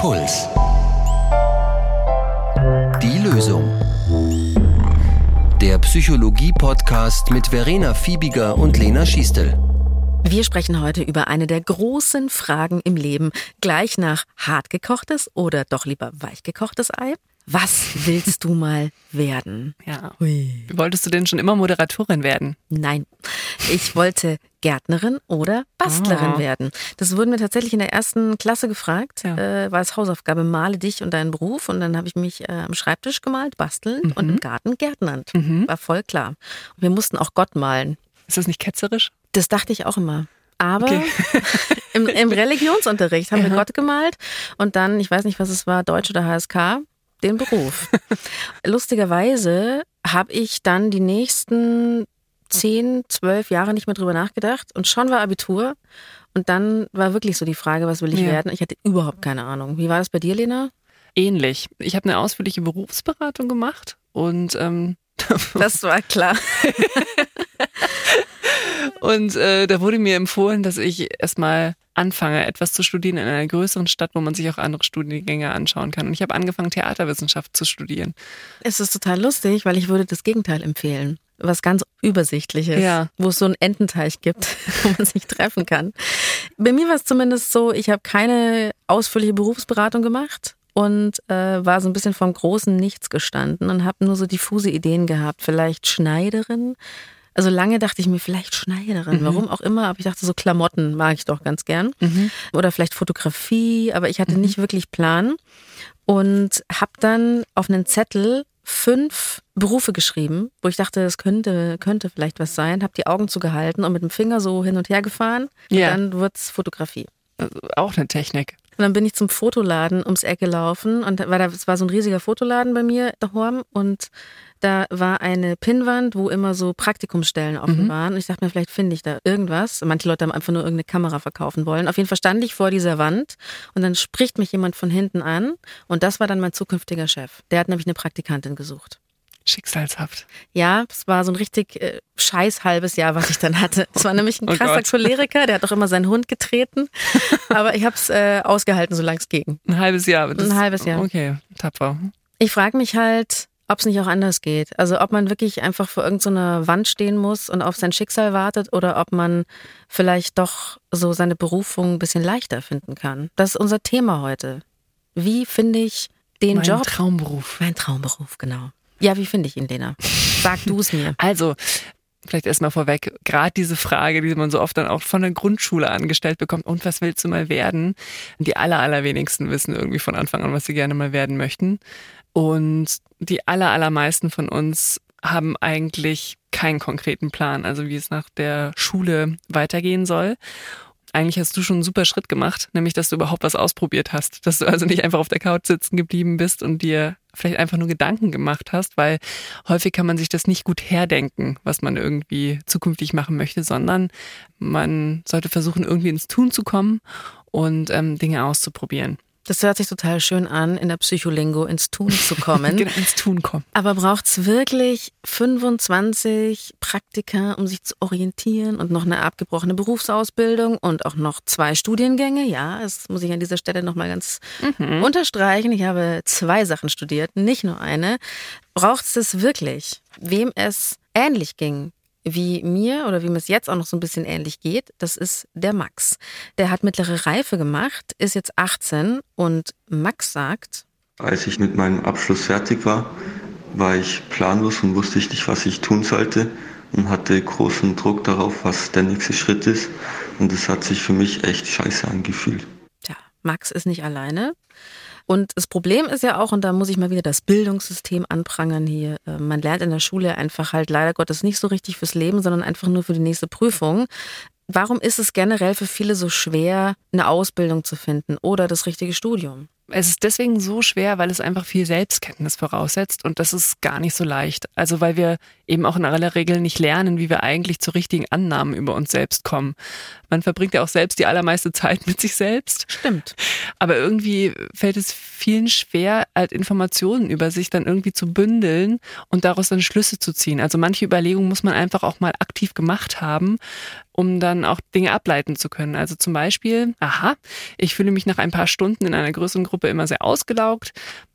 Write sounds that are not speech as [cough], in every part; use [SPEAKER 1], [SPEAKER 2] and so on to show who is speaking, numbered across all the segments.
[SPEAKER 1] Puls. Die Lösung. Der Psychologie-Podcast mit Verena Fiebiger und Lena Schiestel.
[SPEAKER 2] Wir sprechen heute über eine der großen Fragen im Leben. Gleich nach hartgekochtes oder doch lieber weichgekochtes Ei? Was willst du [laughs] mal werden?
[SPEAKER 3] Ja. Hui. Wolltest du denn schon immer Moderatorin werden?
[SPEAKER 2] Nein. Ich wollte Gärtnerin oder Bastlerin
[SPEAKER 3] Oh.
[SPEAKER 2] werden. Das wurden mir tatsächlich in der ersten Klasse gefragt.
[SPEAKER 3] Ja.
[SPEAKER 2] Äh, war als Hausaufgabe, male dich und deinen Beruf. Und dann habe ich mich äh, am Schreibtisch gemalt, basteln und im Garten gärtnernd.
[SPEAKER 3] Mhm.
[SPEAKER 2] War voll klar. Und wir mussten auch Gott malen.
[SPEAKER 3] Ist das nicht ketzerisch?
[SPEAKER 2] Das dachte ich auch immer. Aber
[SPEAKER 3] Okay. [laughs]
[SPEAKER 2] im, im Religionsunterricht haben wir
[SPEAKER 3] Ja.
[SPEAKER 2] Gott gemalt und dann, ich weiß nicht, was es war, Deutsch oder HSK, den Beruf. [laughs] Lustigerweise habe ich dann die nächsten zehn, zwölf Jahre nicht mehr drüber nachgedacht und schon war Abitur und dann war wirklich so die Frage, was will ich
[SPEAKER 3] Ja.
[SPEAKER 2] werden? Ich hatte überhaupt keine Ahnung. Wie war das bei dir, Lena?
[SPEAKER 3] Ähnlich. Ich habe eine ausführliche Berufsberatung gemacht und ähm, [laughs]
[SPEAKER 2] Das war klar. [laughs]
[SPEAKER 3] Und äh, da wurde mir empfohlen, dass ich erstmal anfange, etwas zu studieren in einer größeren Stadt, wo man sich auch andere Studiengänge anschauen kann. Und ich habe angefangen, Theaterwissenschaft zu studieren.
[SPEAKER 2] Es ist total lustig, weil ich würde das Gegenteil empfehlen. Was ganz Übersichtliches,
[SPEAKER 3] Ja.
[SPEAKER 2] wo es so einen Ententeich gibt, [laughs] wo man sich treffen kann. Bei mir war es zumindest so, ich habe keine ausführliche Berufsberatung gemacht und äh, war so ein bisschen vom großen Nichts gestanden und habe nur so diffuse Ideen gehabt. Vielleicht Schneiderin. Also lange dachte ich mir, vielleicht Schneiderin, warum auch immer, aber ich dachte, so Klamotten mag ich doch ganz gern. Oder vielleicht Fotografie, aber ich hatte nicht wirklich Plan und habe dann auf einen Zettel fünf Berufe geschrieben, wo ich dachte, das könnte, könnte vielleicht was sein, habe die Augen zugehalten und mit dem Finger so hin und her gefahren.
[SPEAKER 3] Ja.
[SPEAKER 2] Dann wird's Fotografie.
[SPEAKER 3] Also auch eine Technik.
[SPEAKER 2] Und dann bin ich zum Fotoladen ums Eck gelaufen und da war da, es war so ein riesiger Fotoladen bei mir daheim und da war eine Pinnwand, wo immer so Praktikumsstellen offen waren. Und ich dachte mir, vielleicht finde ich da irgendwas. Manche Leute haben einfach nur irgendeine Kamera verkaufen wollen. Auf jeden Fall stand ich vor dieser Wand und dann spricht mich jemand von hinten an und das war dann mein zukünftiger Chef. Der hat nämlich eine Praktikantin gesucht.
[SPEAKER 3] Schicksalshaft.
[SPEAKER 2] Ja, es war so ein richtig äh, scheiß halbes Jahr, was ich dann hatte. Es war nämlich ein [laughs]
[SPEAKER 3] Oh
[SPEAKER 2] krasser
[SPEAKER 3] Gott.
[SPEAKER 2] Choleriker, der hat auch immer seinen Hund getreten. [laughs] Aber ich habe es äh, ausgehalten, solange es ging.
[SPEAKER 3] Ein halbes Jahr. Das,
[SPEAKER 2] Ein halbes Jahr.
[SPEAKER 3] Okay, tapfer.
[SPEAKER 2] Ich frage mich halt, ob es nicht auch anders geht. Also ob man wirklich einfach vor irgendeiner Wand stehen muss und auf sein Schicksal wartet oder ob man vielleicht doch so seine Berufung ein bisschen leichter finden kann. Das ist unser Thema heute. Wie finde ich den
[SPEAKER 3] mein
[SPEAKER 2] Job?
[SPEAKER 3] Traumberuf.
[SPEAKER 2] mein Traumberuf, genau. Ja, wie finde ich ihn, Lena? Sag du es mir. [laughs]
[SPEAKER 3] Also, vielleicht erstmal vorweg, gerade diese Frage, die man so oft dann auch von der Grundschule angestellt bekommt, und was willst du mal werden? Die aller, allerwenigsten wissen irgendwie von Anfang an, was sie gerne mal werden möchten. Und die aller, allermeisten von uns haben eigentlich keinen konkreten Plan, also wie es nach der Schule weitergehen soll. Eigentlich hast du schon einen super Schritt gemacht, nämlich dass du überhaupt was ausprobiert hast, dass du also nicht einfach auf der Couch sitzen geblieben bist und dir vielleicht einfach nur Gedanken gemacht hast, weil häufig kann man sich das nicht gut herdenken, was man irgendwie zukünftig machen möchte, sondern man sollte versuchen, irgendwie ins Tun zu kommen und ähm, Dinge auszuprobieren.
[SPEAKER 2] Das hört sich total schön an, in der Psycholingo ins Tun zu kommen. [laughs]
[SPEAKER 3] Genau, ins Tun kommen.
[SPEAKER 2] Aber braucht's wirklich 25 Praktika, um sich zu orientieren und noch eine abgebrochene Berufsausbildung und auch noch zwei Studiengänge? Ja, das muss ich an dieser Stelle nochmal ganz unterstreichen. Ich habe zwei Sachen studiert, nicht nur eine. Braucht's das wirklich? Wem es ähnlich ging, wie mir oder wie mir es jetzt auch noch so ein bisschen ähnlich geht, das ist der Max. Der hat mittlere Reife gemacht, ist jetzt 18 und Max sagt,
[SPEAKER 4] Als ich mit meinem Abschluss fertig war, war ich planlos und wusste ich nicht, was ich tun sollte und hatte großen Druck darauf, was der nächste Schritt ist. Und es hat sich für mich echt scheiße angefühlt.
[SPEAKER 2] Tja, Max ist nicht alleine. Und das Problem ist ja auch, und da muss ich mal wieder das Bildungssystem anprangern hier, äh, man lernt in der Schule einfach halt leider Gottes nicht so richtig fürs Leben, sondern einfach nur für die nächste Prüfung. Warum ist es generell für viele so schwer, eine Ausbildung zu finden oder das richtige Studium?
[SPEAKER 3] Es ist deswegen so schwer, weil es einfach viel Selbstkenntnis voraussetzt und das ist gar nicht so leicht. Also weil wir eben auch in aller Regel nicht lernen, wie wir eigentlich zu richtigen Annahmen über uns selbst kommen. Man verbringt ja auch selbst die allermeiste Zeit [laughs] mit sich selbst.
[SPEAKER 2] Stimmt.
[SPEAKER 3] Aber irgendwie fällt es vielen schwer, halt Informationen über sich dann irgendwie zu bündeln und daraus dann Schlüsse zu ziehen. Also manche Überlegungen muss man einfach auch mal aktiv gemacht haben, um dann auch Dinge ableiten zu können. Also zum Beispiel, aha, ich fühle mich nach ein paar Stunden in einer größeren Gruppe Gruppe immer sehr ausgelaugt.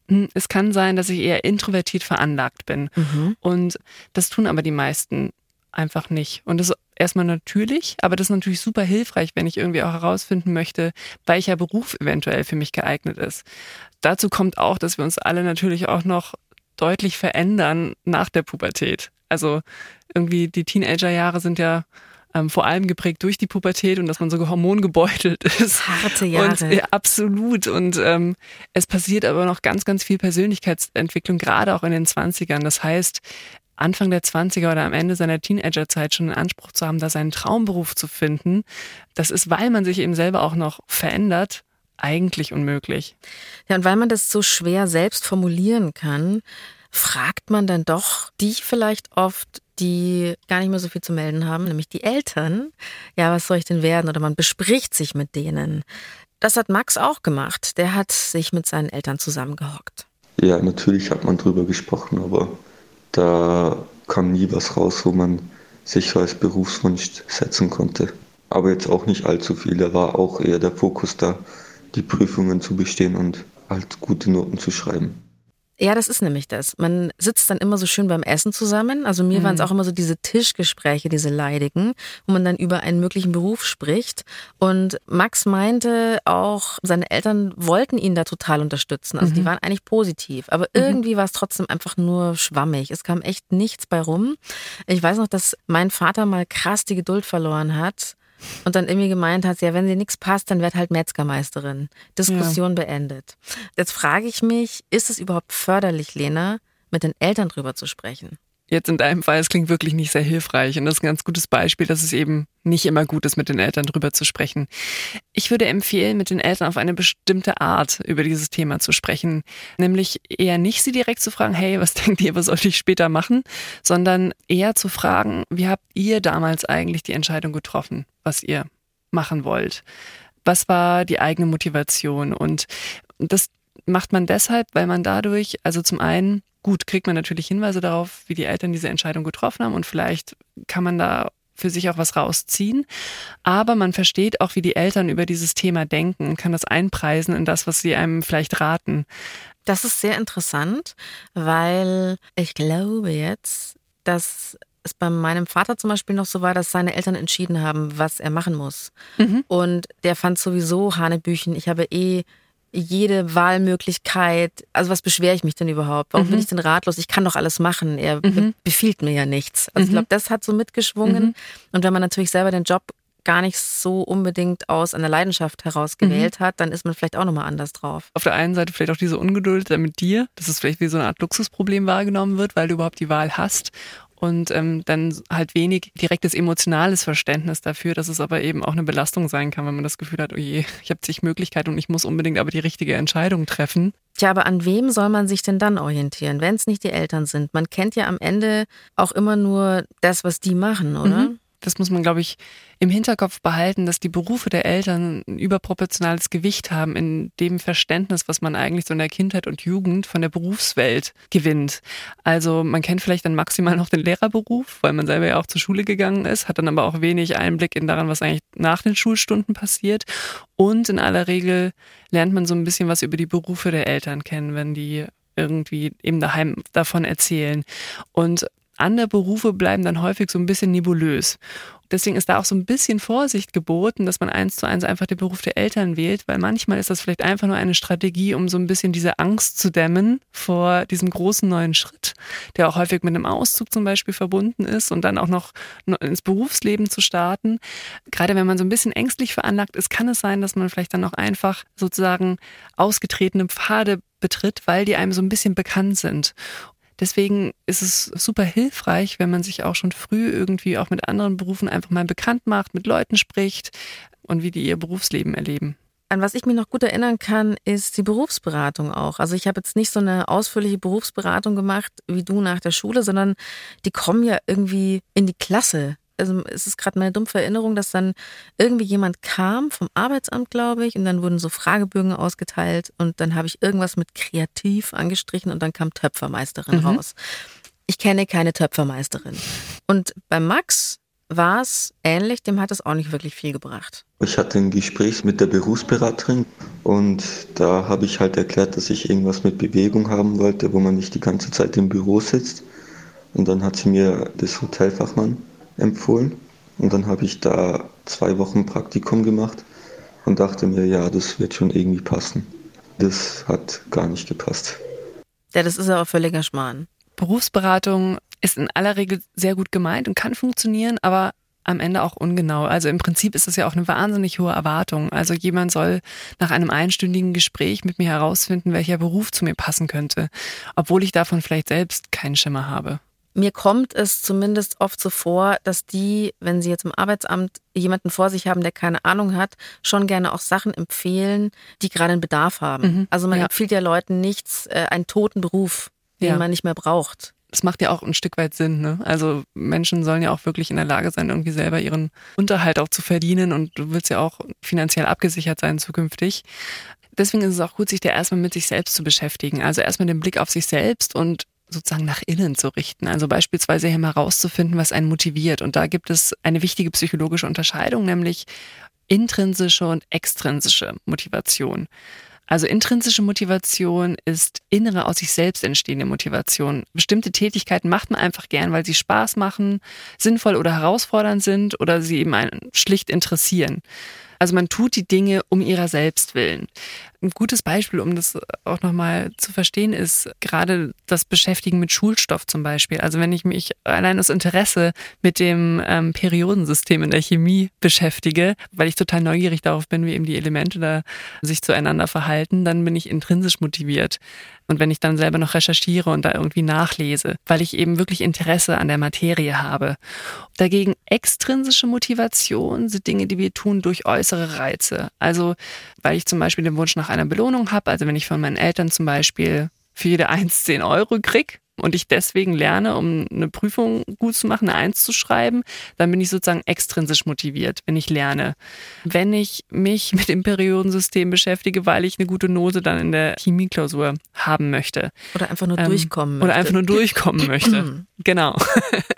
[SPEAKER 3] Hm, es kann sein, dass ich eher introvertiert veranlagt bin. Mhm. Und das tun aber die meisten einfach nicht. Und das ist erstmal natürlich, aber das ist natürlich super hilfreich, wenn ich irgendwie auch herausfinden möchte, welcher Beruf eventuell für mich geeignet ist. Dazu kommt auch, dass wir uns alle natürlich auch noch deutlich verändern nach der Pubertät. Also irgendwie die Teenagerjahre sind ja ähm, vor allem geprägt durch die Pubertät und dass man so hormongebeutelt [laughs] ist.
[SPEAKER 2] Harte Jahre.
[SPEAKER 3] Und, ja, absolut. Und ähm, es passiert aber noch ganz, ganz viel Persönlichkeitsentwicklung, gerade auch in den Zwanzigern. Das heißt, Anfang der 20er oder am Ende seiner Teenagerzeit schon in Anspruch zu haben, da seinen Traumberuf zu finden, das ist, weil man sich eben selber auch noch verändert, eigentlich unmöglich.
[SPEAKER 2] Ja, und weil man das so schwer selbst formulieren kann, fragt man dann doch die vielleicht oft, die gar nicht mehr so viel zu melden haben, nämlich die Eltern. Ja, was soll ich denn werden? Oder man bespricht sich mit denen. Das hat Max auch gemacht. Der hat sich mit seinen Eltern zusammengehockt.
[SPEAKER 4] Ja, natürlich hat man drüber gesprochen, aber da kam nie was raus, wo man sich so als Berufswunsch setzen konnte. Aber jetzt auch nicht allzu viel. Da war auch eher der Fokus da, die Prüfungen zu bestehen und halt gute Noten zu schreiben.
[SPEAKER 2] Ja, das ist nämlich das. Man sitzt dann immer so schön beim Essen zusammen. Also mir mhm. waren es auch immer so diese Tischgespräche, diese leidigen, wo man dann über einen möglichen Beruf spricht. Und Max meinte auch, seine Eltern wollten ihn da total unterstützen. Also mhm. die waren eigentlich positiv. Aber mhm. irgendwie war es trotzdem einfach nur schwammig. Es kam echt nichts bei rum. Ich weiß noch, dass mein Vater mal krass die Geduld verloren hat und dann irgendwie gemeint hat, ja, wenn dir nichts passt, dann werd halt Metzgermeisterin. Diskussion ja. beendet. Jetzt frage ich mich, ist es überhaupt förderlich, Lena, mit den Eltern drüber zu sprechen?
[SPEAKER 3] Jetzt in deinem Fall, es klingt wirklich nicht sehr hilfreich und das ist ein ganz gutes Beispiel, dass es eben nicht immer gut ist, mit den Eltern drüber zu sprechen. Ich würde empfehlen, mit den Eltern auf eine bestimmte Art über dieses Thema zu sprechen, nämlich eher nicht sie direkt zu fragen, hey, was [laughs] denkt ihr, was soll ich später machen, sondern eher zu fragen, wie habt ihr damals eigentlich die Entscheidung getroffen, was ihr machen wollt? Was war die eigene Motivation? Und das macht man deshalb, weil man dadurch, also zum einen Gut, kriegt man natürlich Hinweise darauf, wie die Eltern diese Entscheidung getroffen haben und vielleicht kann man da für sich auch was rausziehen. Aber man versteht auch, wie die Eltern über dieses Thema denken und kann das einpreisen in das, was sie einem vielleicht raten.
[SPEAKER 2] Das ist sehr interessant, weil ich glaube jetzt, dass es bei meinem Vater zum Beispiel noch so war, dass seine Eltern entschieden haben, was er machen muss. Mhm. Und der fand sowieso Hanebüchen. Ich habe eh jede Wahlmöglichkeit. Also was beschwere ich mich denn überhaupt? Warum mhm. bin ich denn ratlos? Ich kann doch alles machen. Er mhm. befiehlt mir ja nichts. Also mhm. ich glaube, das hat so mitgeschwungen. Mhm. Und wenn man natürlich selber den Job gar nicht so unbedingt aus einer Leidenschaft heraus gewählt mhm. hat, dann ist man vielleicht auch nochmal anders drauf.
[SPEAKER 3] Auf der einen Seite vielleicht auch diese Ungeduld mit dir, dass es vielleicht wie so eine Art Luxusproblem wahrgenommen wird, weil du überhaupt die Wahl hast und ähm, dann halt wenig direktes emotionales Verständnis dafür, dass es aber eben auch eine Belastung sein kann, wenn man das Gefühl hat, oh je, ich habe zig Möglichkeiten und ich muss unbedingt aber die richtige Entscheidung treffen.
[SPEAKER 2] Tja, aber an wem soll man sich denn dann orientieren, wenn es nicht die Eltern sind? Man kennt ja am Ende auch immer nur das, was die machen, oder? Mhm
[SPEAKER 3] das muss man, glaube ich, im Hinterkopf behalten, dass die Berufe der Eltern ein überproportionales Gewicht haben in dem Verständnis, was man eigentlich so in der Kindheit und Jugend von der Berufswelt gewinnt. Also man kennt vielleicht dann maximal noch den Lehrerberuf, weil man selber ja auch zur Schule gegangen ist, hat dann aber auch wenig Einblick in daran, was eigentlich nach den Schulstunden passiert. Und in aller Regel lernt man so ein bisschen was über die Berufe der Eltern kennen, wenn die irgendwie eben daheim davon erzählen. Und andere Berufe bleiben dann häufig so ein bisschen nebulös. Deswegen ist da auch so ein bisschen Vorsicht geboten, dass man eins zu eins einfach den Beruf der Eltern wählt, weil manchmal ist das vielleicht einfach nur eine Strategie, um so ein bisschen diese Angst zu dämmen vor diesem großen neuen Schritt, der auch häufig mit einem Auszug zum Beispiel verbunden ist und dann auch noch ins Berufsleben zu starten. Gerade wenn man so ein bisschen ängstlich veranlagt ist, kann es sein, dass man vielleicht dann auch einfach sozusagen ausgetretene Pfade betritt, weil die einem so ein bisschen bekannt sind. Deswegen ist es super hilfreich, wenn man sich auch schon früh irgendwie auch mit anderen Berufen einfach mal bekannt macht, mit Leuten spricht und wie die ihr Berufsleben erleben.
[SPEAKER 2] An was ich mich noch gut erinnern kann, ist die Berufsberatung auch. Also ich habe jetzt nicht so eine ausführliche Berufsberatung gemacht wie du nach der Schule, sondern die kommen ja irgendwie in die Klasse also es ist gerade meine dumpfe Erinnerung, dass dann irgendwie jemand kam vom Arbeitsamt, glaube ich, und dann wurden so Fragebögen ausgeteilt und dann habe ich irgendwas mit kreativ angestrichen und dann kam Töpfermeisterin mhm. raus. Ich kenne keine Töpfermeisterin. Und bei Max war es ähnlich, dem hat es auch nicht wirklich viel gebracht.
[SPEAKER 4] Ich hatte ein Gespräch mit der Berufsberaterin und da habe ich halt erklärt, dass ich irgendwas mit Bewegung haben wollte, wo man nicht die ganze Zeit im Büro sitzt. Und dann hat sie mir das Hotelfachmann empfohlen und dann habe ich da zwei Wochen Praktikum gemacht und dachte mir, ja, das wird schon irgendwie passen. Das hat gar nicht gepasst.
[SPEAKER 2] Ja, das ist aber völliger Schmarrn.
[SPEAKER 3] Berufsberatung ist in aller Regel sehr gut gemeint und kann funktionieren, aber am Ende auch ungenau. Also im Prinzip ist das ja auch eine wahnsinnig hohe Erwartung. Also jemand soll nach einem einstündigen Gespräch mit mir herausfinden, welcher Beruf zu mir passen könnte, obwohl ich davon vielleicht selbst keinen Schimmer habe.
[SPEAKER 2] Mir kommt es zumindest oft so vor, dass die, wenn sie jetzt im Arbeitsamt jemanden vor sich haben, der keine Ahnung hat, schon gerne auch Sachen empfehlen, die gerade einen Bedarf haben. Mhm, also man ja. empfiehlt ja Leuten nichts, äh, einen toten Beruf, den ja. man nicht mehr braucht.
[SPEAKER 3] Das macht ja auch ein Stück weit Sinn. Ne? Also Menschen sollen ja auch wirklich in der Lage sein, irgendwie selber ihren Unterhalt auch zu verdienen und du willst ja auch finanziell abgesichert sein zukünftig. Deswegen ist es auch gut, sich da erstmal mit sich selbst zu beschäftigen. Also erstmal den Blick auf sich selbst und sozusagen nach innen zu richten. Also beispielsweise hier mal rauszufinden, was einen motiviert. Und da gibt es eine wichtige psychologische Unterscheidung, nämlich intrinsische und extrinsische Motivation. Also intrinsische Motivation ist innere aus sich selbst entstehende Motivation. Bestimmte Tätigkeiten macht man einfach gern, weil sie Spaß machen, sinnvoll oder herausfordernd sind oder sie eben einen schlicht interessieren. Also man tut die Dinge um ihrer selbst willen. Ein gutes Beispiel, um das auch nochmal zu verstehen, ist gerade das Beschäftigen mit Schulstoff zum Beispiel. Also wenn ich mich allein aus Interesse mit dem ähm, Periodensystem in der Chemie beschäftige, weil ich total neugierig darauf bin, wie eben die Elemente da sich zueinander verhalten, dann bin ich intrinsisch motiviert. Und wenn ich dann selber noch recherchiere und da irgendwie nachlese, weil ich eben wirklich Interesse an der Materie habe. Dagegen extrinsische Motivation sind Dinge, die wir tun durch äußere Reize. Also weil ich zum Beispiel den Wunsch nach einer Belohnung habe. Also wenn ich von meinen Eltern zum Beispiel für jede Eins 10 Euro krieg und ich deswegen lerne, um eine Prüfung gut zu machen, eine Eins zu schreiben, dann bin ich sozusagen extrinsisch motiviert, wenn ich lerne. Wenn ich mich mit dem Periodensystem beschäftige, weil ich eine gute Note dann in der Chemieklausur haben möchte.
[SPEAKER 2] Oder einfach nur ähm, durchkommen möchte.
[SPEAKER 3] Oder einfach nur durchkommen möchte. [clears throat] genau [laughs]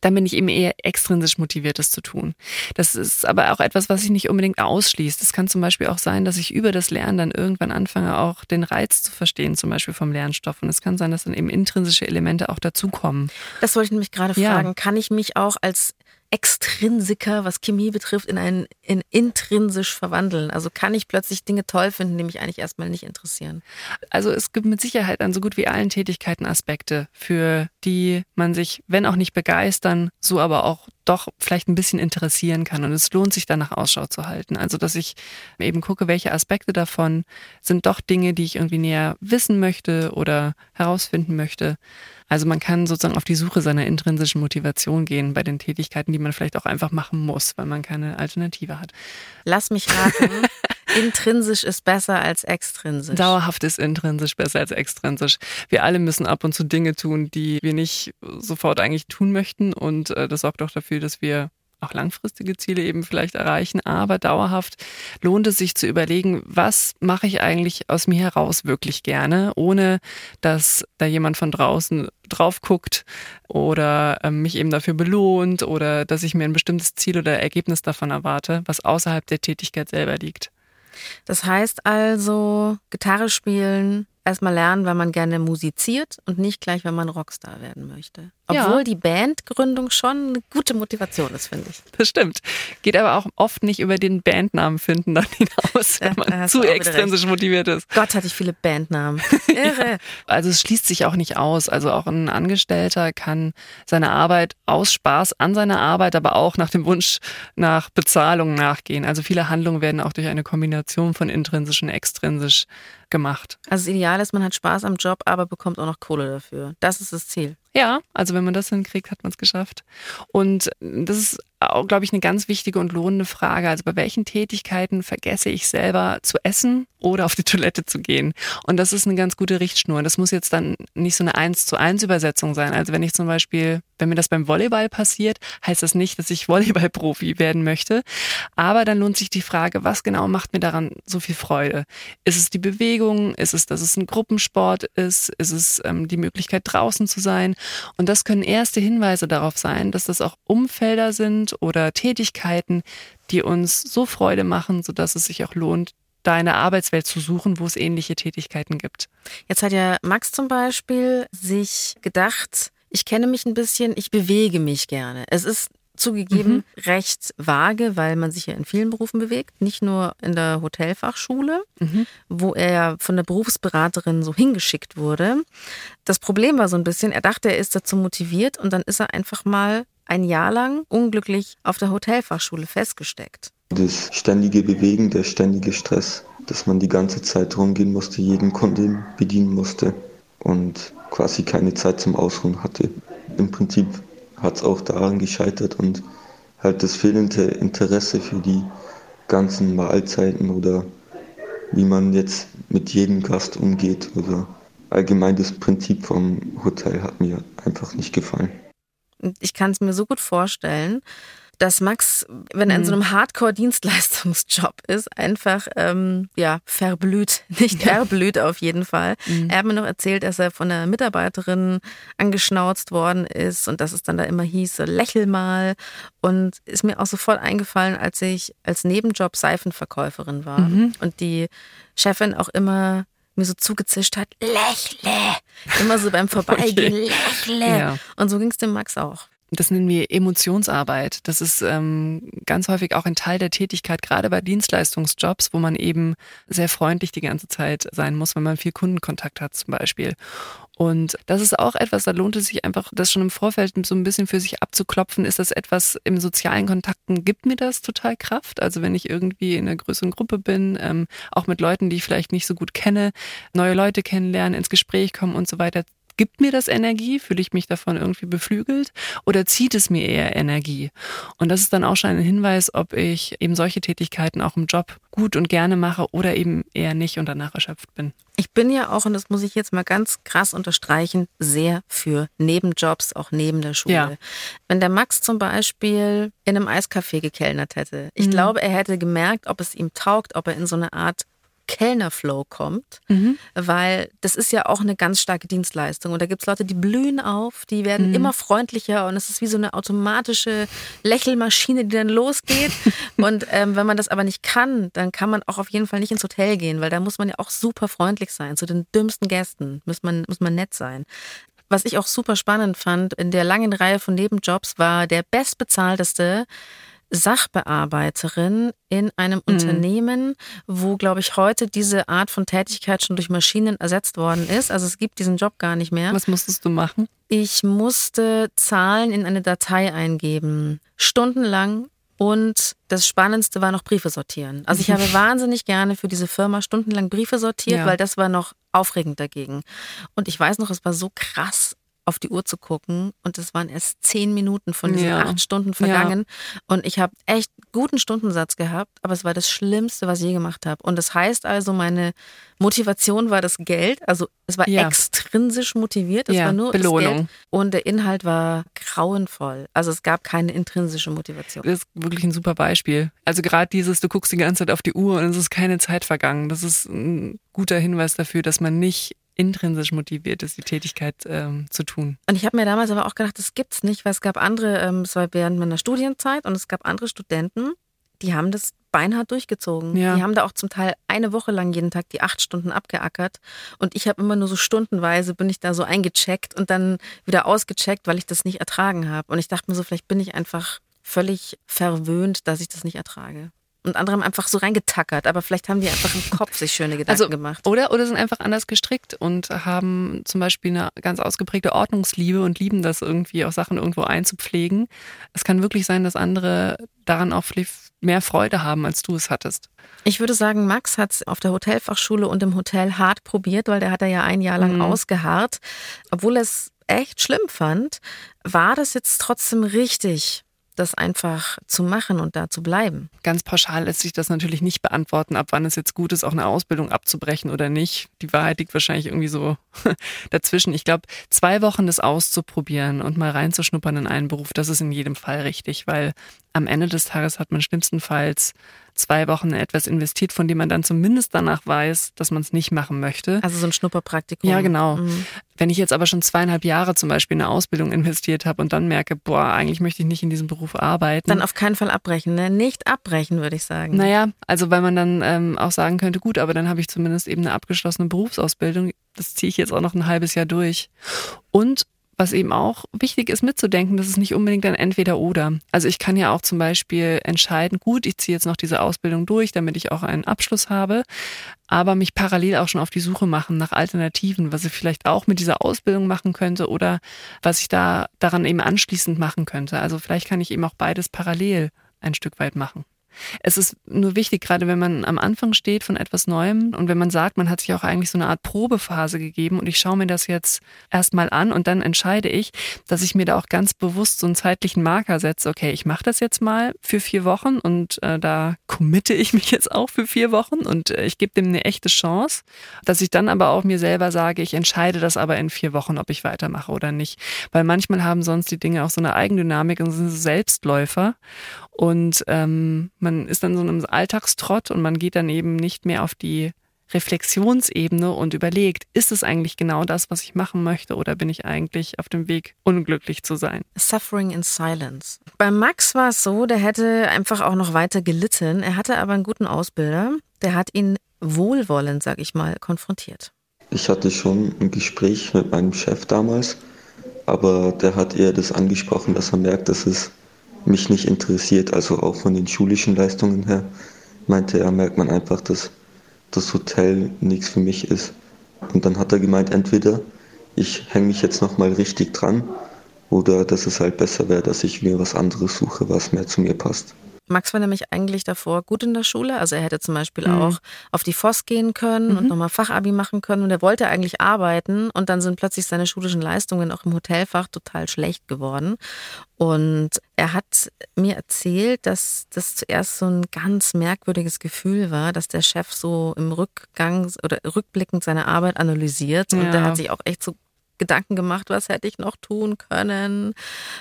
[SPEAKER 3] dann bin ich eben eher extrinsisch motiviert, das zu tun. Das ist aber auch etwas, was sich nicht unbedingt ausschließt. Es kann zum Beispiel auch sein, dass ich über das Lernen dann irgendwann anfange, auch den Reiz zu verstehen, zum Beispiel vom Lernstoff. Und es kann sein, dass dann eben intrinsische Elemente auch dazukommen.
[SPEAKER 2] Das wollte ich nämlich gerade fragen. Ja. Kann ich mich auch als Extrinsiker, was Chemie betrifft, in ein in intrinsisch verwandeln? Also kann ich plötzlich Dinge toll finden, die mich eigentlich erstmal nicht interessieren?
[SPEAKER 3] Also es gibt mit Sicherheit an so gut wie allen Tätigkeiten Aspekte, für die man sich, wenn auch nicht begeistern, so aber auch doch vielleicht ein bisschen interessieren kann. Und es lohnt sich danach Ausschau zu halten. Also, dass ich eben gucke, welche Aspekte davon sind doch Dinge, die ich irgendwie näher wissen möchte oder herausfinden möchte. Also man kann sozusagen auf die Suche seiner intrinsischen Motivation gehen bei den Tätigkeiten, die man vielleicht auch einfach machen muss, weil man keine Alternative hat.
[SPEAKER 2] Lass mich raten. [laughs] Intrinsisch ist besser als extrinsisch.
[SPEAKER 3] Dauerhaft ist intrinsisch besser als extrinsisch. Wir alle müssen ab und zu Dinge tun, die wir nicht sofort eigentlich tun möchten. Und äh, das sorgt auch dafür, dass wir auch langfristige Ziele eben vielleicht erreichen, aber dauerhaft lohnt es sich zu überlegen, was mache ich eigentlich aus mir heraus wirklich gerne, ohne dass da jemand von draußen drauf guckt oder äh, mich eben dafür belohnt oder dass ich mir ein bestimmtes Ziel oder Ergebnis davon erwarte, was außerhalb der Tätigkeit selber liegt.
[SPEAKER 2] Das heißt also, Gitarre spielen, erstmal lernen, wenn man gerne musiziert und nicht gleich, wenn man Rockstar werden möchte. Obwohl ja. die Bandgründung schon eine gute Motivation ist, finde ich.
[SPEAKER 3] Das stimmt. Geht aber auch oft nicht über den Bandnamen finden dann [laughs] hinaus, wenn man ja, zu extrinsisch motiviert ist.
[SPEAKER 2] Gott, hatte ich viele Bandnamen. [laughs] Irre.
[SPEAKER 3] ja. Also es schließt sich auch nicht aus. Also auch ein Angestellter kann seine Arbeit aus Spaß an seiner Arbeit, aber auch nach dem Wunsch nach Bezahlung nachgehen. Also viele Handlungen werden auch durch eine Kombination von intrinsisch und extrinsisch gemacht.
[SPEAKER 2] Also das Ideal ist, man hat Spaß am Job, aber bekommt auch noch Kohle dafür. Das ist das Ziel.
[SPEAKER 3] Ja, also wenn man das hinkriegt, hat man es geschafft. Und das ist auch, glaube ich, eine ganz wichtige und lohnende Frage. Also bei welchen Tätigkeiten vergesse ich selber zu essen oder auf die Toilette zu gehen? Und das ist eine ganz gute Richtschnur. Das muss jetzt dann nicht so eine eins zu eins Übersetzung sein. Also wenn ich zum Beispiel, wenn mir das beim Volleyball passiert, heißt das nicht, dass ich [laughs] Volleyballprofi werden möchte. Aber dann lohnt sich die Frage, was genau macht mir daran so viel Freude? Ist es die Bewegung? Ist es, dass es ein Gruppensport ist? Ist es ähm, die Möglichkeit draußen zu sein? Und das können erste Hinweise darauf sein, dass das auch Umfelder sind oder Tätigkeiten, die uns so Freude machen, sodass es sich auch lohnt, da eine Arbeitswelt zu suchen, wo es ähnliche Tätigkeiten gibt.
[SPEAKER 2] Jetzt hat ja Max zum Beispiel sich gedacht, ich kenne mich ein bisschen, ich bewege mich gerne. Es ist zugegeben mhm. recht vage, weil man sich ja in vielen Berufen bewegt, nicht nur in der Hotelfachschule, mhm. wo er ja von der Berufsberaterin so hingeschickt wurde. Das Problem war so ein bisschen, er dachte, er ist dazu motiviert und dann ist er einfach mal ein Jahr lang unglücklich auf der Hotelfachschule festgesteckt.
[SPEAKER 4] Das ständige Bewegen, der ständige Stress, dass man die ganze Zeit rumgehen musste, jeden Kunden bedienen musste und quasi keine Zeit zum Ausruhen hatte. Im Prinzip hat es auch daran gescheitert und halt das fehlende Interesse für die ganzen Mahlzeiten oder wie man jetzt mit jedem Gast umgeht oder allgemein das Prinzip vom Hotel hat mir einfach nicht gefallen.
[SPEAKER 2] Ich kann es mir so gut vorstellen, dass Max, wenn er in so mhm. einem Hardcore-Dienstleistungsjob ist, einfach ähm, ja verblüht, [laughs] nicht ja. erblüht auf jeden Fall. Mhm. Er hat mir noch erzählt, dass er von einer Mitarbeiterin angeschnauzt worden ist und dass es dann da immer hieß, lächel mal. Und ist mir auch sofort eingefallen, als ich als Nebenjob Seifenverkäuferin war mhm. und die Chefin auch immer mir so zugezischt hat, lächle. Immer so beim [laughs] Vorbeigehen, okay. lächle. Ja. Und so ging es dem Max auch
[SPEAKER 3] das nennen wir Emotionsarbeit. Das ist ähm, ganz häufig auch ein Teil der Tätigkeit, gerade bei Dienstleistungsjobs, wo man eben sehr freundlich die ganze Zeit sein muss, wenn man viel Kundenkontakt hat zum Beispiel. Und das ist auch etwas, da lohnt es sich einfach, das schon im Vorfeld so ein bisschen für sich abzuklopfen. Ist das etwas im sozialen Kontakten, gibt mir das total Kraft? Also wenn ich irgendwie in einer größeren Gruppe bin, ähm, auch mit Leuten, die ich vielleicht nicht so gut kenne, neue Leute kennenlernen, ins Gespräch kommen und so weiter, Gibt mir das Energie? Fühle ich mich davon irgendwie beflügelt? Oder zieht es mir eher Energie? Und das ist dann auch schon ein Hinweis, ob ich eben solche Tätigkeiten auch im Job gut und gerne mache oder eben eher nicht und danach erschöpft bin.
[SPEAKER 2] Ich bin ja auch, und das muss ich jetzt mal ganz krass unterstreichen, sehr für Nebenjobs, auch neben der Schule. Ja. Wenn der Max zum Beispiel in einem Eiscafé gekellnert hätte, ich mhm. glaube, er hätte gemerkt, ob es ihm taugt, ob er in so eine Art Kellnerflow kommt, mhm. weil das ist ja auch eine ganz starke Dienstleistung. Und da gibt es Leute, die blühen auf, die werden mhm. immer freundlicher und es ist wie so eine automatische Lächelmaschine, die dann losgeht. [laughs] und ähm, wenn man das aber nicht kann, dann kann man auch auf jeden Fall nicht ins Hotel gehen, weil da muss man ja auch super freundlich sein. Zu den dümmsten Gästen muss man, muss man nett sein. Was ich auch super spannend fand, in der langen Reihe von Nebenjobs war der bestbezahlteste Sachbearbeiterin in einem mhm. Unternehmen, wo, glaube ich, heute diese Art von Tätigkeit schon durch Maschinen ersetzt worden ist. Also es gibt diesen Job gar nicht mehr.
[SPEAKER 3] Was musstest du machen?
[SPEAKER 2] Ich musste Zahlen in eine Datei eingeben, stundenlang. Und das Spannendste war noch Briefe sortieren. Also ich habe [laughs] wahnsinnig gerne für diese Firma stundenlang Briefe sortiert, ja. weil das war noch aufregend dagegen. Und ich weiß noch, es war so krass auf die Uhr zu gucken und es waren erst zehn Minuten von diesen ja. acht Stunden vergangen ja. und ich habe echt guten Stundensatz gehabt, aber es war das Schlimmste, was ich je gemacht habe. Und das heißt also, meine Motivation war das Geld, also es war ja. extrinsisch motiviert, es war nur Belohnung. das Geld und der Inhalt war grauenvoll. Also es gab keine intrinsische Motivation.
[SPEAKER 3] Das ist wirklich ein super Beispiel. Also gerade dieses, du guckst die ganze Zeit auf die Uhr und es ist keine Zeit vergangen. Das ist ein guter Hinweis dafür, dass man nicht intrinsisch motiviert ist, die Tätigkeit ähm, zu tun.
[SPEAKER 2] Und ich habe mir damals aber auch gedacht, das gibt's nicht, weil es gab andere, ähm, es war während meiner Studienzeit und es gab andere Studenten, die haben das beinhart durchgezogen. Ja. Die haben da auch zum Teil eine Woche lang jeden Tag die acht Stunden abgeackert. Und ich habe immer nur so stundenweise bin ich da so eingecheckt und dann wieder ausgecheckt, weil ich das nicht ertragen habe. Und ich dachte mir so, vielleicht bin ich einfach völlig verwöhnt, dass ich das nicht ertrage und andere haben einfach so reingetackert, aber vielleicht haben die einfach im Kopf sich schöne Gedanken also, gemacht.
[SPEAKER 3] Oder, oder sind einfach anders gestrickt und haben zum Beispiel eine ganz ausgeprägte Ordnungsliebe und lieben das irgendwie auch Sachen irgendwo einzupflegen. Es kann wirklich sein, dass andere daran auch mehr Freude haben, als du es hattest.
[SPEAKER 2] Ich würde sagen, Max hat es auf der Hotelfachschule und im Hotel hart probiert, weil der hat er ja ein Jahr lang mhm. ausgeharrt. Obwohl er es echt schlimm fand, war das jetzt trotzdem richtig, das einfach zu machen und da zu bleiben?
[SPEAKER 3] Ganz pauschal lässt sich das natürlich nicht beantworten, ab wann es jetzt gut ist, auch eine Ausbildung abzubrechen oder nicht. Die Wahrheit liegt wahrscheinlich irgendwie so [laughs] dazwischen. Ich glaube, zwei Wochen das auszuprobieren und mal reinzuschnuppern in einen Beruf, das ist in jedem Fall richtig, weil am Ende des Tages hat man schlimmstenfalls zwei Wochen etwas investiert, von dem man dann zumindest danach weiß, dass man es nicht machen möchte.
[SPEAKER 2] Also so ein Schnupperpraktikum.
[SPEAKER 3] Ja, genau. Mhm. Wenn ich jetzt aber schon zweieinhalb Jahre zum Beispiel in eine Ausbildung investiert habe und dann merke, boah, eigentlich möchte ich nicht in diesem Beruf arbeiten.
[SPEAKER 2] Dann auf keinen Fall abbrechen, ne? Nicht abbrechen, würde ich sagen.
[SPEAKER 3] Naja, also weil man dann ähm, auch sagen könnte, gut, aber dann habe ich zumindest eben eine abgeschlossene Berufsausbildung. Das ziehe ich jetzt auch noch ein halbes Jahr durch. Und was eben auch wichtig ist mitzudenken, das ist nicht unbedingt ein Entweder-Oder. Also ich kann ja auch zum Beispiel entscheiden, gut, ich ziehe jetzt noch diese Ausbildung durch, damit ich auch einen Abschluss habe, aber mich parallel auch schon auf die Suche machen nach Alternativen, was ich vielleicht auch mit dieser Ausbildung machen könnte oder was ich da daran eben anschließend machen könnte. Also vielleicht kann ich eben auch beides parallel ein Stück weit machen. Es ist nur wichtig, gerade wenn man am Anfang steht von etwas Neuem und wenn man sagt, man hat sich auch eigentlich so eine Art Probephase gegeben und ich schaue mir das jetzt erstmal an und dann entscheide ich, dass ich mir da auch ganz bewusst so einen zeitlichen Marker setze. Okay, ich mache das jetzt mal für vier Wochen und äh, da committe ich mich jetzt auch für vier Wochen und äh, ich gebe dem eine echte Chance, dass ich dann aber auch mir selber sage, ich entscheide das aber in vier Wochen, ob ich weitermache oder nicht. Weil manchmal haben sonst die Dinge auch so eine Eigendynamik und sind Selbstläufer und ähm, man ist dann so in einem Alltagstrott und man geht dann eben nicht mehr auf die Reflexionsebene und überlegt, ist es eigentlich genau das, was ich machen möchte oder bin ich eigentlich auf dem Weg, unglücklich zu sein?
[SPEAKER 2] Suffering in Silence. Bei Max war es so, der hätte einfach auch noch weiter gelitten. Er hatte aber einen guten Ausbilder, der hat ihn wohlwollend, sag ich mal, konfrontiert.
[SPEAKER 4] Ich hatte schon ein Gespräch mit meinem Chef damals, aber der hat eher das angesprochen, dass er merkt, dass es mich nicht interessiert, also auch von den schulischen Leistungen her, meinte er, merkt man einfach, dass das Hotel nichts für mich ist. Und dann hat er gemeint, entweder ich hänge mich jetzt nochmal richtig dran oder dass es halt besser wäre, dass ich mir was anderes suche, was mehr zu mir passt.
[SPEAKER 2] Max war nämlich eigentlich davor gut in der Schule. Also er hätte zum Beispiel mhm. auch auf die FOS gehen können mhm. und nochmal Fachabi machen können. Und er wollte eigentlich arbeiten. Und dann sind plötzlich seine schulischen Leistungen auch im Hotelfach total schlecht geworden. Und er hat mir erzählt, dass das zuerst so ein ganz merkwürdiges Gefühl war, dass der Chef so im Rückgang oder rückblickend seine Arbeit analysiert. Und ja. der hat sich auch echt so Gedanken gemacht, was hätte ich noch tun können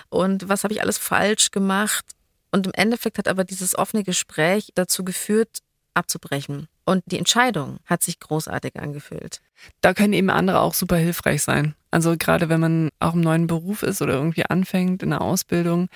[SPEAKER 2] und was habe ich alles falsch gemacht. Und im Endeffekt hat aber dieses offene Gespräch dazu geführt, abzubrechen. Und die Entscheidung hat sich großartig angefühlt.
[SPEAKER 3] Da können eben andere auch super hilfreich sein. Also gerade wenn man auch im neuen Beruf ist oder irgendwie anfängt in der Ausbildung,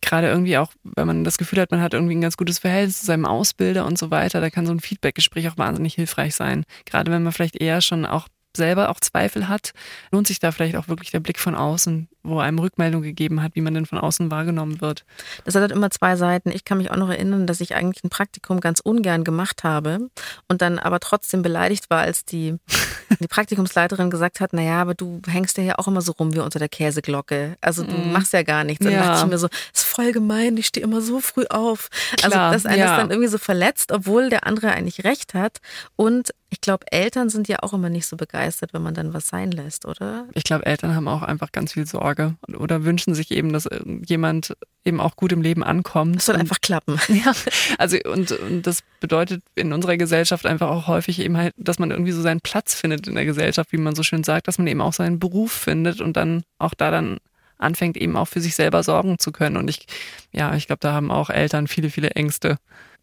[SPEAKER 3] gerade irgendwie auch, wenn man das Gefühl hat, man hat irgendwie ein ganz gutes Verhältnis zu seinem Ausbilder und so weiter, da kann so ein Feedbackgespräch auch wahnsinnig hilfreich sein. Gerade wenn man vielleicht eher schon auch selber auch Zweifel hat, lohnt sich da vielleicht auch wirklich der Blick von außen, wo einem Rückmeldung gegeben hat, wie man denn von außen wahrgenommen wird.
[SPEAKER 2] Das hat halt immer zwei Seiten. Ich kann mich auch noch erinnern, dass ich eigentlich ein Praktikum ganz ungern gemacht habe und dann aber trotzdem beleidigt war, als die, [laughs] die Praktikumsleiterin gesagt hat, naja, aber du hängst ja auch immer so rum wie unter der Käseglocke. Also du mm. machst ja gar nichts. Dann ja. dachte ich mir so, das ist voll gemein, ich stehe immer so früh auf. Also Klar, also das eine ja. ist dann irgendwie so verletzt, obwohl der andere eigentlich recht hat. Und ich glaube, Eltern sind ja auch immer nicht so begeistert, wenn man dann was sein lässt, oder?
[SPEAKER 3] Ich glaube, Eltern haben auch einfach ganz viel Sorge oder wünschen sich eben, dass jemand eben auch gut im Leben ankommt.
[SPEAKER 2] Das soll einfach klappen. [laughs]
[SPEAKER 3] Ja, also und, und das bedeutet in unserer Gesellschaft einfach auch häufig eben halt, dass man irgendwie so seinen Platz findet in der Gesellschaft, wie man so schön sagt, dass man eben auch seinen Beruf findet und dann auch da dann anfängt eben auch für sich selber sorgen zu können. Und ich, ja, ich glaube, da haben auch Eltern viele, viele Ängste.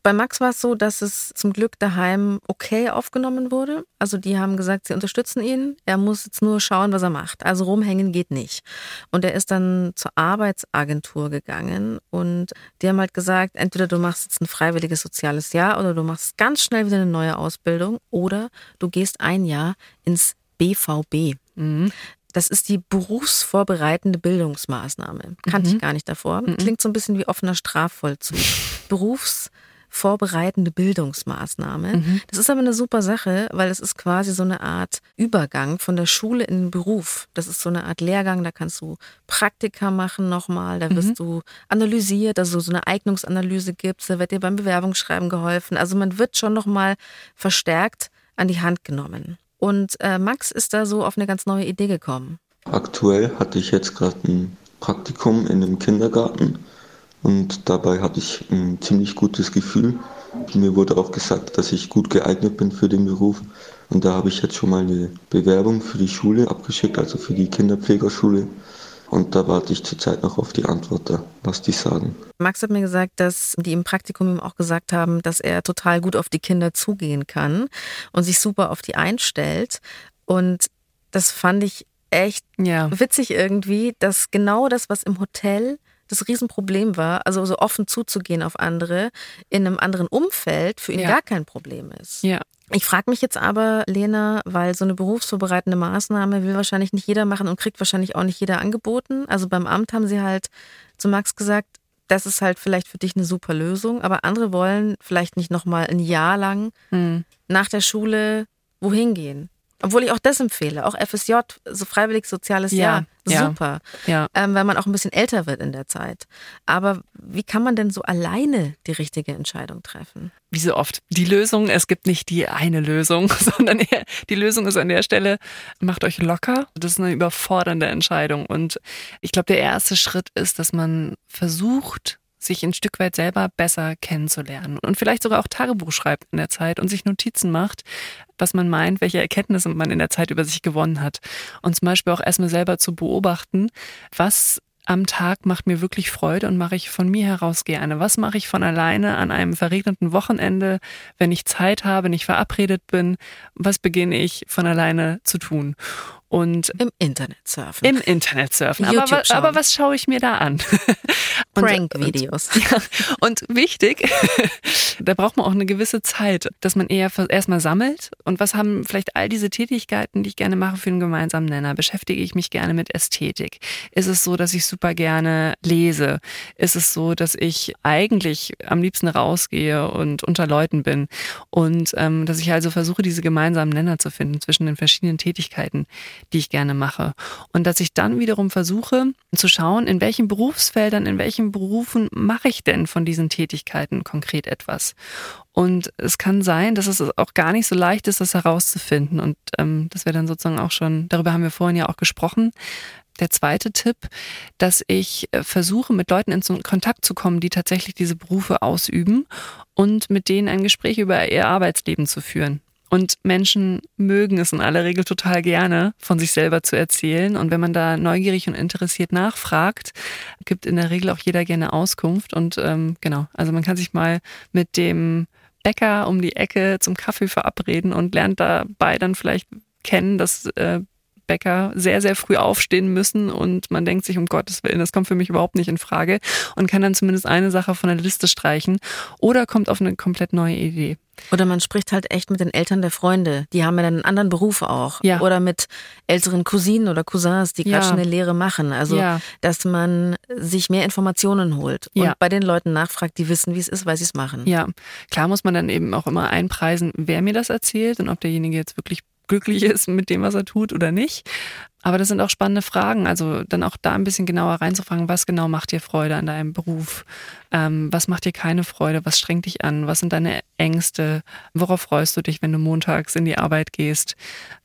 [SPEAKER 2] Bei Max war es so, dass es zum Glück daheim okay aufgenommen wurde. Also die haben gesagt, sie unterstützen ihn. Er muss jetzt nur schauen, was er macht. Also rumhängen geht nicht. Und er ist dann zur Arbeitsagentur gegangen und die haben halt gesagt, entweder du machst jetzt ein freiwilliges soziales Jahr oder du machst ganz schnell wieder eine neue Ausbildung oder du gehst ein Jahr ins BVB. Mhm. Das ist die berufsvorbereitende Bildungsmaßnahme. Kannte mhm. ich gar nicht davor. Mhm. Klingt so ein bisschen wie offener Strafvollzug. Berufs [laughs] vorbereitende Bildungsmaßnahme. Mhm. Das ist aber eine super Sache, weil es ist quasi so eine Art Übergang von der Schule in den Beruf. Das ist so eine Art Lehrgang, da kannst du Praktika machen nochmal, da wirst mhm. du analysiert, also so eine Eignungsanalyse gibt da wird dir beim Bewerbungsschreiben geholfen. Also man wird schon nochmal verstärkt an die Hand genommen. Und äh, Max ist da so auf eine ganz neue Idee gekommen.
[SPEAKER 4] Aktuell hatte ich jetzt gerade ein Praktikum in einem Kindergarten und dabei hatte ich ein ziemlich gutes Gefühl. Mir wurde auch gesagt, dass ich gut geeignet bin für den Beruf und da habe ich jetzt schon mal eine Bewerbung für die Schule abgeschickt, also für die Kinderpflegerschule. Und da warte ich zurzeit noch auf die Antwort da, was die sagen.
[SPEAKER 2] Max hat mir gesagt, dass die im Praktikum ihm auch gesagt haben, dass er total gut auf die Kinder zugehen kann und sich super auf die einstellt. Und das fand ich echt ja. witzig irgendwie, dass genau das, was im Hotel das Riesenproblem war, also so offen zuzugehen auf andere in einem anderen Umfeld für ihn ja. gar kein Problem ist.
[SPEAKER 3] Ja.
[SPEAKER 2] Ich frage mich jetzt aber, Lena, weil so eine berufsvorbereitende Maßnahme will wahrscheinlich nicht jeder machen und kriegt wahrscheinlich auch nicht jeder angeboten. Also beim Amt haben sie halt zu Max gesagt, das ist halt vielleicht für dich eine super Lösung, aber andere wollen vielleicht nicht nochmal ein Jahr lang hm. nach der Schule wohin gehen. Obwohl ich auch das empfehle, auch FSJ, so freiwillig soziales ja, Jahr, super,
[SPEAKER 3] ja.
[SPEAKER 2] Ähm, weil man auch ein bisschen älter wird in der Zeit. Aber wie kann man denn so alleine die richtige Entscheidung treffen?
[SPEAKER 3] Wie so oft. Die Lösung, es gibt nicht die eine Lösung, [laughs] sondern eher, die Lösung ist an der Stelle, macht euch locker. Das ist eine überfordernde Entscheidung. Und ich glaube, der erste Schritt ist, dass man versucht, sich ein Stück weit selber besser kennenzulernen und vielleicht sogar auch Tagebuch schreibt in der Zeit und sich Notizen macht, was man meint, welche Erkenntnisse man in der Zeit über sich gewonnen hat. Und zum Beispiel auch erstmal selber zu beobachten, was am Tag macht mir wirklich Freude und mache ich von mir heraus gerne. Was mache ich von alleine an einem verregneten Wochenende, wenn ich Zeit habe, nicht verabredet bin? Was beginne ich von alleine zu tun? Und
[SPEAKER 2] Im Internet surfen.
[SPEAKER 3] Im Internet surfen. Aber, aber, was schaue ich mir da an? [laughs]
[SPEAKER 2] Prank-Videos.
[SPEAKER 3] Ja, und wichtig, [laughs] da braucht man auch eine gewisse Zeit, dass man eher erstmal sammelt. Und was haben vielleicht all diese Tätigkeiten, die ich gerne mache, für einen gemeinsamen Nenner? Beschäftige ich mich gerne mit Ästhetik? Ist es so, dass ich super gerne lese? Ist es so, dass ich eigentlich am liebsten rausgehe und unter Leuten bin? Und ähm, dass ich also versuche, diese gemeinsamen Nenner zu finden zwischen den verschiedenen Tätigkeiten die ich gerne mache. Und dass ich dann wiederum versuche zu schauen, in welchen Berufsfeldern, in welchen Berufen mache ich denn von diesen Tätigkeiten konkret etwas. Und es kann sein, dass es auch gar nicht so leicht ist, das herauszufinden. Und ähm, das wäre dann sozusagen auch schon, darüber haben wir vorhin ja auch gesprochen, der zweite Tipp, dass ich äh, versuche, mit Leuten in Kontakt zu kommen, die tatsächlich diese Berufe ausüben und mit denen ein Gespräch über ihr Arbeitsleben zu führen. Und Menschen mögen es in aller Regel total gerne, von sich selber zu erzählen. Und wenn man da neugierig und interessiert nachfragt, gibt in der Regel auch jeder gerne Auskunft. Und ähm, genau, also man kann sich mal mit dem Bäcker um die Ecke zum Kaffee verabreden und lernt dabei dann vielleicht kennen, dass äh, Bäcker sehr, sehr früh aufstehen müssen und man denkt sich, um Gottes Willen, das kommt für mich überhaupt nicht in Frage und kann dann zumindest eine Sache von der Liste streichen oder kommt auf eine komplett neue Idee.
[SPEAKER 2] Oder man spricht halt echt mit den Eltern der Freunde. Die haben ja dann einen anderen Beruf auch.
[SPEAKER 3] Ja.
[SPEAKER 2] Oder mit älteren Cousinen oder Cousins, die gerade ja. schon eine Lehre machen. Also, ja. dass man sich mehr Informationen holt und bei den Leuten nachfragt, die wissen, wie es ist, weil sie es machen.
[SPEAKER 3] Ja, klar muss man dann eben auch immer einpreisen, wer mir das erzählt und ob derjenige jetzt wirklich glücklich ist mit dem, was er tut oder nicht. Aber das sind auch spannende Fragen. Also dann auch da ein bisschen genauer reinzufragen, was genau macht dir Freude an deinem Beruf? Ähm, was macht dir keine Freude? Was strengt dich an? Was sind deine Ängste? Worauf freust du dich, wenn du montags in die Arbeit gehst?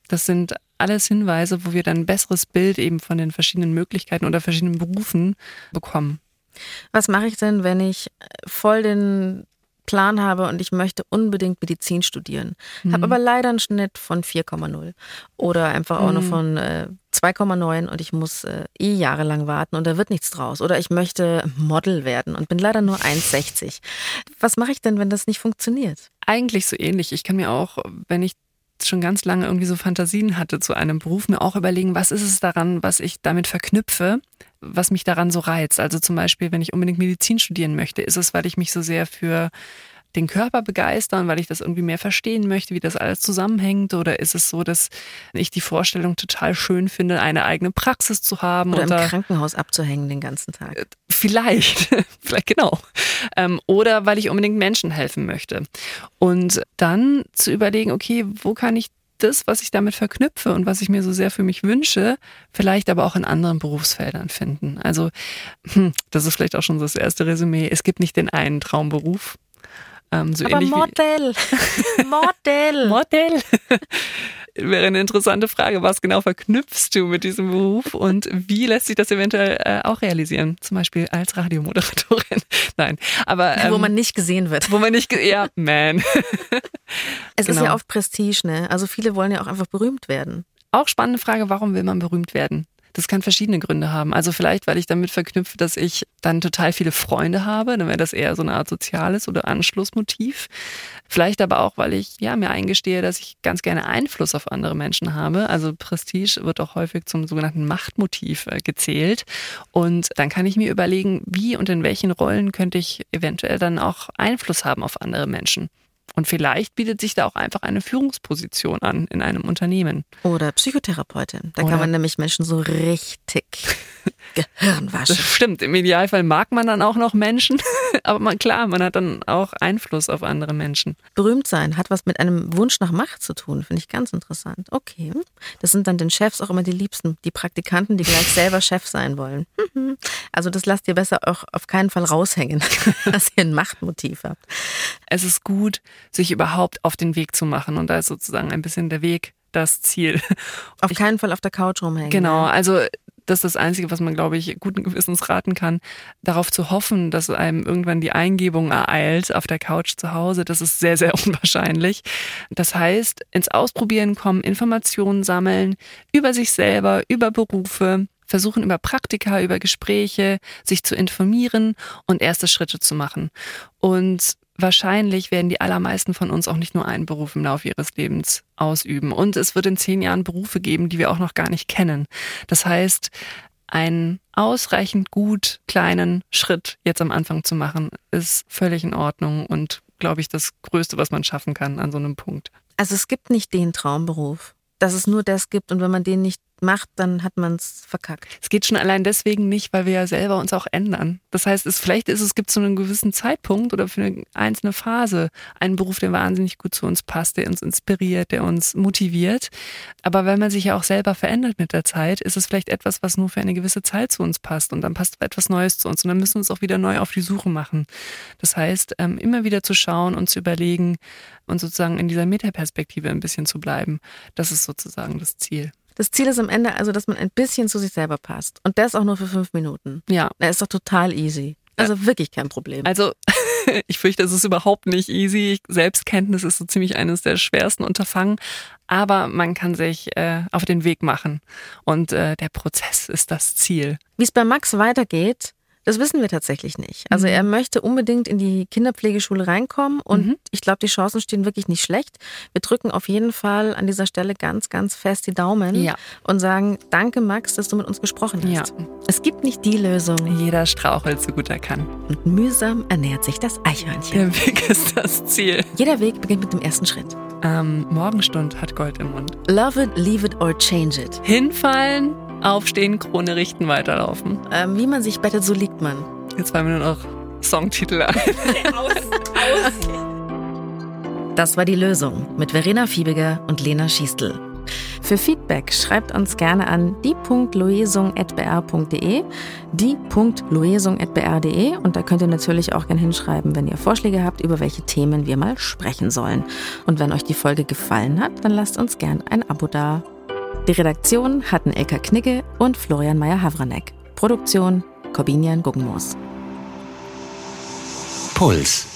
[SPEAKER 3] Das sind alles Hinweise, wo wir dann ein besseres Bild eben von den verschiedenen Möglichkeiten oder verschiedenen Berufen bekommen.
[SPEAKER 2] Was mache ich denn, wenn ich voll den Plan habe und ich möchte unbedingt Medizin studieren, mhm. habe aber leider einen Schnitt von 4,0 oder einfach auch mhm. nur von äh, 2,9 und ich muss äh, eh jahrelang warten und da wird nichts draus. Oder ich möchte Model werden und bin leider nur 1,60. Was mache ich denn, wenn das nicht funktioniert?
[SPEAKER 3] Eigentlich so ähnlich. Ich kann mir auch, wenn ich schon ganz lange irgendwie so Fantasien hatte zu einem Beruf, mir auch überlegen, was ist es daran, was ich damit verknüpfe, was mich daran so reizt. Also zum Beispiel, wenn ich unbedingt Medizin studieren möchte, ist es, weil ich mich so sehr für den Körper begeistern, weil ich das irgendwie mehr verstehen möchte, wie das alles zusammenhängt? Oder ist es so, dass ich die Vorstellung total schön finde, eine eigene Praxis zu haben?
[SPEAKER 2] Oder, oder im Krankenhaus abzuhängen den ganzen Tag? Äh,
[SPEAKER 3] vielleicht, [laughs] vielleicht genau. Ähm, oder weil ich unbedingt Menschen helfen möchte. Und dann zu überlegen, okay, wo kann ich das, was ich damit verknüpfe und was ich mir so sehr für mich wünsche, vielleicht aber auch in anderen Berufsfeldern finden. Also, hm, das ist vielleicht auch schon so das erste Resümee. Es gibt nicht den einen Traumberuf.
[SPEAKER 2] Ähm, so aber [laughs] Modell! Modell!
[SPEAKER 3] Modell! Wäre eine interessante Frage. Was genau verknüpfst du mit diesem Beruf und wie lässt sich das eventuell äh, auch realisieren? Zum Beispiel als Radiomoderatorin. [laughs] Nein, aber.
[SPEAKER 2] Ähm, wo man nicht gesehen wird.
[SPEAKER 3] Wo man nicht, ja, man. [laughs] [laughs]
[SPEAKER 2] es genau. ist ja oft Prestige, ne? Also viele wollen ja auch einfach berühmt werden.
[SPEAKER 3] Auch spannende Frage, warum will man berühmt werden? Das kann verschiedene Gründe haben. Also vielleicht, weil ich damit verknüpfe, dass ich dann total viele Freunde habe, dann wäre das eher so eine Art soziales oder Anschlussmotiv. Vielleicht aber auch, weil ich ja mir eingestehe, dass ich ganz gerne Einfluss auf andere Menschen habe. Also Prestige wird auch häufig zum sogenannten Machtmotiv äh, gezählt. Und dann kann ich mir überlegen, wie und in welchen Rollen könnte ich eventuell dann auch Einfluss haben auf andere Menschen. Und vielleicht bietet sich da auch einfach eine Führungsposition an in einem Unternehmen.
[SPEAKER 2] Oder Psychotherapeutin. Da Oder kann man nämlich Menschen so richtig Gehirn waschen.
[SPEAKER 3] Das stimmt. Im Idealfall mag man dann auch noch Menschen. [laughs] Aber man, klar, man hat dann auch Einfluss auf andere Menschen.
[SPEAKER 2] Berühmt sein hat was mit einem Wunsch nach Macht zu tun. Finde ich ganz interessant. Okay. Das sind dann den Chefs auch immer die Liebsten. Die Praktikanten, die gleich selber Chef sein wollen. [laughs] Also das lasst ihr besser auch auf keinen Fall raushängen, [laughs] dass ihr ein Machtmotiv habt.
[SPEAKER 3] Es ist gut, sich überhaupt auf den Weg zu machen. Und da ist sozusagen ein bisschen der Weg das Ziel.
[SPEAKER 2] Auf keinen Fall auf der Couch rumhängen.
[SPEAKER 3] Genau, also das ist das Einzige, was man, glaube ich, guten Gewissens raten kann, darauf zu hoffen, dass einem irgendwann die Eingebung ereilt auf der Couch zu Hause. Das ist sehr, sehr [laughs] unwahrscheinlich. Das heißt, ins Ausprobieren kommen, Informationen sammeln über sich selber, über Berufe, versuchen über Praktika, über Gespräche sich zu informieren und erste Schritte zu machen. Und wahrscheinlich werden die allermeisten von uns auch nicht nur einen Beruf im Laufe ihres Lebens ausüben. Und es wird in zehn Jahren Berufe geben, die wir auch noch gar nicht kennen. Das heißt, einen ausreichend gut kleinen Schritt jetzt am Anfang zu machen, ist völlig in Ordnung und, glaube ich, das Größte, was man schaffen kann an so einem Punkt.
[SPEAKER 2] Also es gibt nicht den Traumberuf, dass es nur das gibt und wenn man den nicht macht, dann hat man es verkackt.
[SPEAKER 3] Es geht schon allein deswegen nicht, weil wir ja selber uns auch ändern. Das heißt, es vielleicht ist es gibt zu einem gewissen Zeitpunkt oder für eine einzelne Phase einen Beruf, der wahnsinnig gut zu uns passt, der uns inspiriert, der uns motiviert. Aber wenn man sich ja auch selber verändert mit der Zeit, ist es vielleicht etwas, was nur für eine gewisse Zeit zu uns passt und dann passt etwas Neues zu uns und dann müssen wir uns auch wieder neu auf die Suche machen. Das heißt, ähm, immer wieder zu schauen und zu überlegen und sozusagen in dieser Metaperspektive ein bisschen zu bleiben. Das ist sozusagen das Ziel.
[SPEAKER 2] Das Ziel ist am Ende also, dass man ein bisschen zu sich selber passt. Und das auch nur für fünf Minuten.
[SPEAKER 3] Ja.
[SPEAKER 2] Das ist doch total easy. Also ja. wirklich kein Problem.
[SPEAKER 3] Also [laughs] ich fürchte, es ist überhaupt nicht easy. Selbstkenntnis ist so ziemlich eines der schwersten Unterfangen. Aber man kann sich äh, auf den Weg machen. Und äh, der Prozess ist das Ziel.
[SPEAKER 2] Wie es bei Max weitergeht, das wissen wir tatsächlich nicht. Also mhm. er möchte unbedingt in die Kinderpflegeschule reinkommen und mhm. ich glaube, die Chancen stehen wirklich nicht schlecht. Wir drücken auf jeden Fall an dieser Stelle ganz, ganz fest die Daumen
[SPEAKER 3] ja.
[SPEAKER 2] und sagen, danke Max, dass du mit uns gesprochen hast. Ja. Es gibt nicht die Lösung.
[SPEAKER 3] Jeder strauchelt so gut er kann.
[SPEAKER 2] Und mühsam ernährt sich das Eichhörnchen.
[SPEAKER 3] Der Weg ist das Ziel.
[SPEAKER 2] Jeder Weg beginnt mit dem ersten Schritt.
[SPEAKER 3] Ähm, Morgenstund hat Gold im Mund.
[SPEAKER 2] Love it, leave it or change it.
[SPEAKER 3] Hinfallen, Aufstehen, Krone richten, weiterlaufen.
[SPEAKER 2] Ähm, wie man sich bettet, so liegt man.
[SPEAKER 3] Jetzt fallen mir nur noch Songtitel ein. aus, [laughs] aus.
[SPEAKER 2] Das war die Lösung mit Verena Fiebiger und Lena Schiestel. Für Feedback schreibt uns gerne an die.loesung.br.de, die.loesung.br.de und da könnt ihr natürlich auch gerne hinschreiben, wenn ihr Vorschläge habt, über welche Themen wir mal sprechen sollen. Und wenn euch die Folge gefallen hat, dann lasst uns gerne ein Abo da. Die Redaktion hatten Elka Knicke und Florian Meyer-Havranek. Produktion Corbinian Guggenmoos.
[SPEAKER 1] Puls